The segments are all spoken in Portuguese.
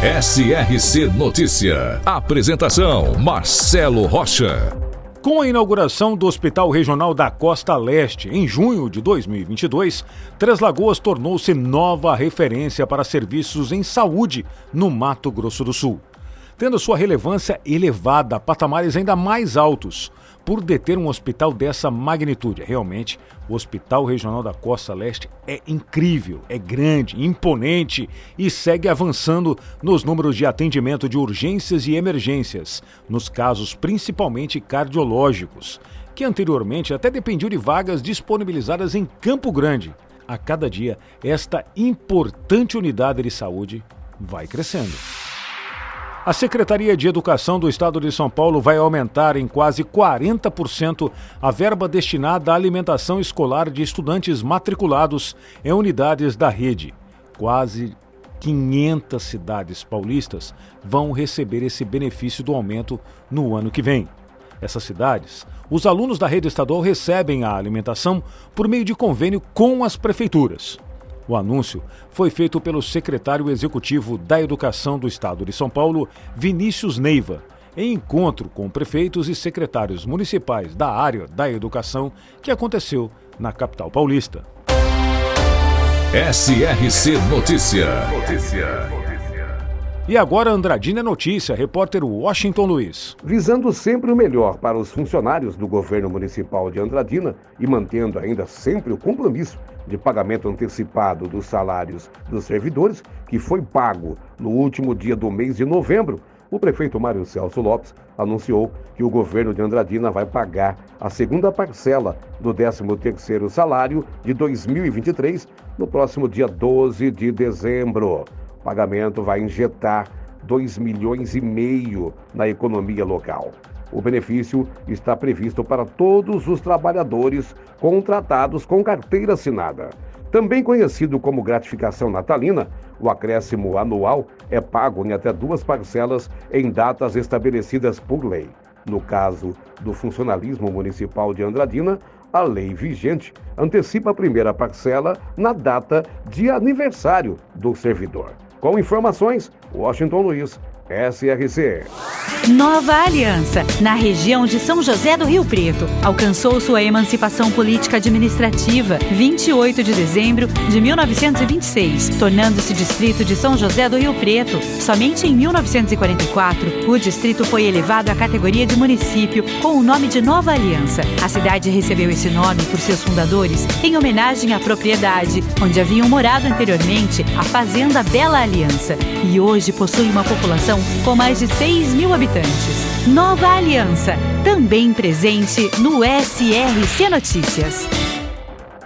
SRC Notícia. Apresentação: Marcelo Rocha. Com a inauguração do Hospital Regional da Costa Leste em junho de 2022, Três Lagoas tornou-se nova referência para serviços em saúde no Mato Grosso do Sul, tendo sua relevância elevada a patamares ainda mais altos por deter um hospital dessa magnitude. Realmente, o Hospital Regional da Costa Leste é incrível, é grande, imponente e segue avançando nos números de atendimento de urgências e emergências, nos casos principalmente cardiológicos, que anteriormente até dependiam de vagas disponibilizadas em Campo Grande. A cada dia, esta importante unidade de saúde vai crescendo. A Secretaria de Educação do Estado de São Paulo vai aumentar em quase 40% a verba destinada à alimentação escolar de estudantes matriculados em unidades da rede. Quase 500 cidades paulistas vão receber esse benefício do aumento no ano que vem. Essas cidades, os alunos da rede estadual recebem a alimentação por meio de convênio com as prefeituras. O anúncio foi feito pelo secretário executivo da Educação do Estado de São Paulo, Vinícius Neiva, em encontro com prefeitos e secretários municipais da área da educação que aconteceu na capital paulista. SRC Notícia. Notícia. E agora Andradina Notícia, repórter Washington Luiz. Visando sempre o melhor para os funcionários do governo municipal de Andradina e mantendo ainda sempre o compromisso de pagamento antecipado dos salários dos servidores, que foi pago no último dia do mês de novembro, o prefeito Mário Celso Lopes anunciou que o governo de Andradina vai pagar a segunda parcela do 13º salário de 2023 no próximo dia 12 de dezembro. O pagamento vai injetar 2 milhões e meio na economia local. O benefício está previsto para todos os trabalhadores contratados com carteira assinada. Também conhecido como gratificação natalina, o acréscimo anual é pago em até duas parcelas em datas estabelecidas por lei. No caso do funcionalismo municipal de Andradina, a lei vigente antecipa a primeira parcela na data de aniversário do servidor. Com informações, Washington Luiz, SRC. Nova Aliança, na região de São José do Rio Preto, alcançou sua emancipação política administrativa 28 de dezembro de 1926, tornando-se distrito de São José do Rio Preto. Somente em 1944, o distrito foi elevado à categoria de município com o nome de Nova Aliança. A cidade recebeu esse nome por seus fundadores em homenagem à propriedade onde haviam morado anteriormente a Fazenda Bela Aliança e hoje possui uma população com mais de 6 mil habitantes. Nova Aliança, também presente no SRC Notícias.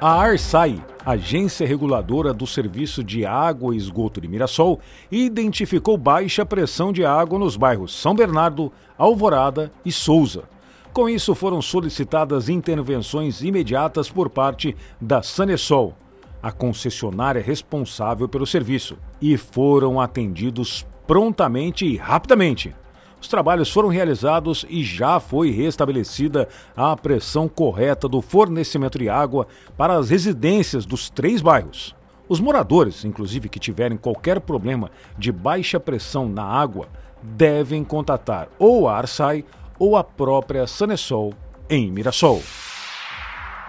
A Arsai, Agência Reguladora do Serviço de Água e Esgoto de Mirassol, identificou baixa pressão de água nos bairros São Bernardo, Alvorada e Souza. Com isso, foram solicitadas intervenções imediatas por parte da Sanesol, a concessionária responsável pelo serviço, e foram atendidos prontamente e rapidamente. Os trabalhos foram realizados e já foi restabelecida a pressão correta do fornecimento de água para as residências dos três bairros. Os moradores, inclusive que tiverem qualquer problema de baixa pressão na água, devem contatar ou a Arsai ou a própria Sanesol em Mirassol.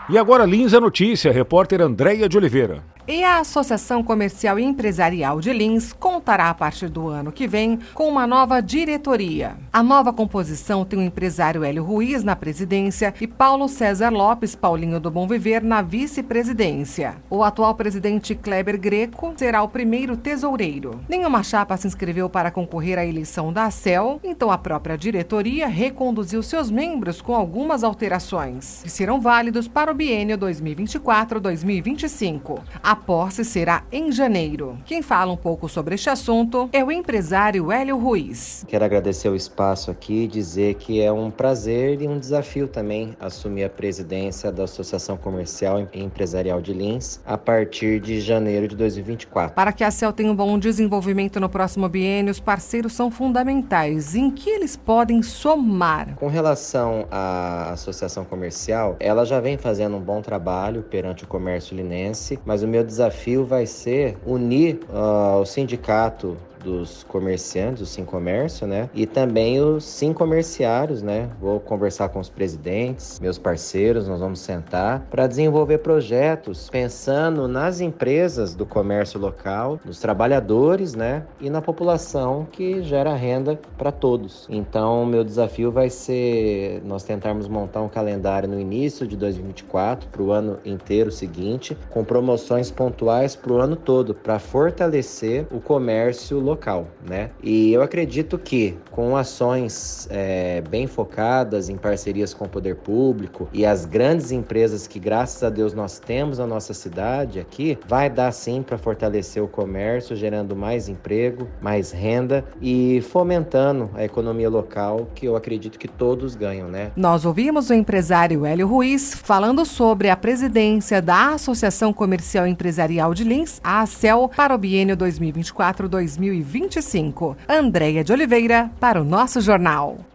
E agora Lins a notícia, repórter Andréia de Oliveira. E a Associação Comercial e Empresarial de Lins contará a partir do ano que vem com uma nova diretoria. A nova composição tem o empresário Hélio Ruiz na presidência e Paulo César Lopes Paulinho do Bom Viver na vice-presidência. O atual presidente Kleber Greco será o primeiro tesoureiro. Nenhuma chapa se inscreveu para concorrer à eleição da ACEL, então a própria diretoria reconduziu seus membros com algumas alterações, que serão válidos para o biênio 2024-2025. A A posse será em janeiro. Quem fala um pouco sobre este assunto é o empresário Hélio Ruiz. Quero agradecer o espaço aqui e dizer que é um prazer e um desafio também assumir a presidência da Associação Comercial e Empresarial de Lins a partir de janeiro de 2024. Para que a CEL tenha um bom desenvolvimento no próximo biênio, os parceiros são fundamentais. Em que eles podem somar? Com relação à associação comercial, ela já vem fazendo um bom trabalho perante o comércio linense, mas o meu desafio vai ser unir uh, o sindicato dos comerciantes, o Sim Comércio, né? E também os Sim Comerciários, né? Vou conversar com os presidentes, meus parceiros, nós vamos sentar para desenvolver projetos pensando nas empresas do comércio local, nos trabalhadores, né? E na população que gera renda para todos. Então, meu desafio vai ser nós tentarmos montar um calendário no início de 2024 para o ano inteiro seguinte, com promoções pontuais para o ano todo, para fortalecer o comércio local local, né? E eu acredito que com ações é, bem focadas em parcerias com o poder público e as grandes empresas que graças a Deus nós temos na nossa cidade aqui, vai dar sim para fortalecer o comércio, gerando mais emprego, mais renda e fomentando a economia local, que eu acredito que todos ganham, né? Nós ouvimos o empresário Hélio Ruiz falando sobre a presidência da Associação Comercial Empresarial de Lins, a ACEL, para o biênio 2024-2025. 2025. Andréia de Oliveira, para o nosso jornal.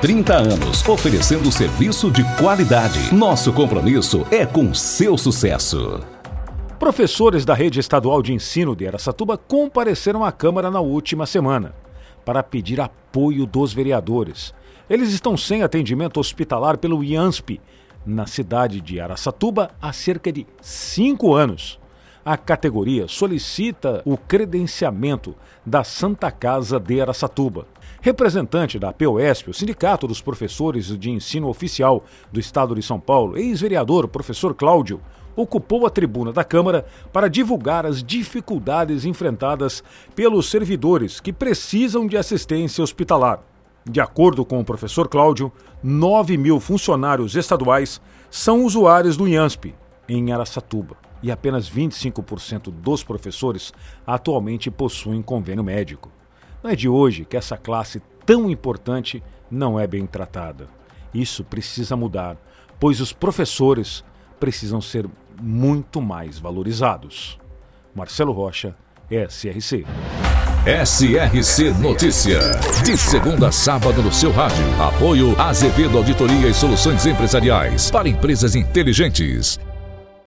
30 anos, oferecendo serviço de qualidade. Nosso compromisso é com seu sucesso. Professores da rede estadual de ensino de Aracatuba compareceram à Câmara na última semana para pedir apoio dos vereadores. Eles estão sem atendimento hospitalar pelo IANSP, na cidade de Araçatuba, há cerca de cinco anos. A categoria solicita o credenciamento da Santa Casa de Araçatuba. Representante da POSP, o Sindicato dos Professores de Ensino Oficial do Estado de São Paulo, ex-vereador professor Cláudio, ocupou a tribuna da Câmara para divulgar as dificuldades enfrentadas pelos servidores que precisam de assistência hospitalar. De acordo com o professor Cláudio, 9 mil funcionários estaduais são usuários do IANSP, em Araçatuba, e apenas 25% dos professores atualmente possuem convênio médico. Não é de hoje que essa classe tão importante não é bem tratada. Isso precisa mudar, pois os professores precisam ser muito mais valorizados. Marcelo Rocha, SRC. SRC Notícia. De segunda a sábado no seu rádio. Apoio Azevedo Auditoria e Soluções Empresariais para empresas inteligentes.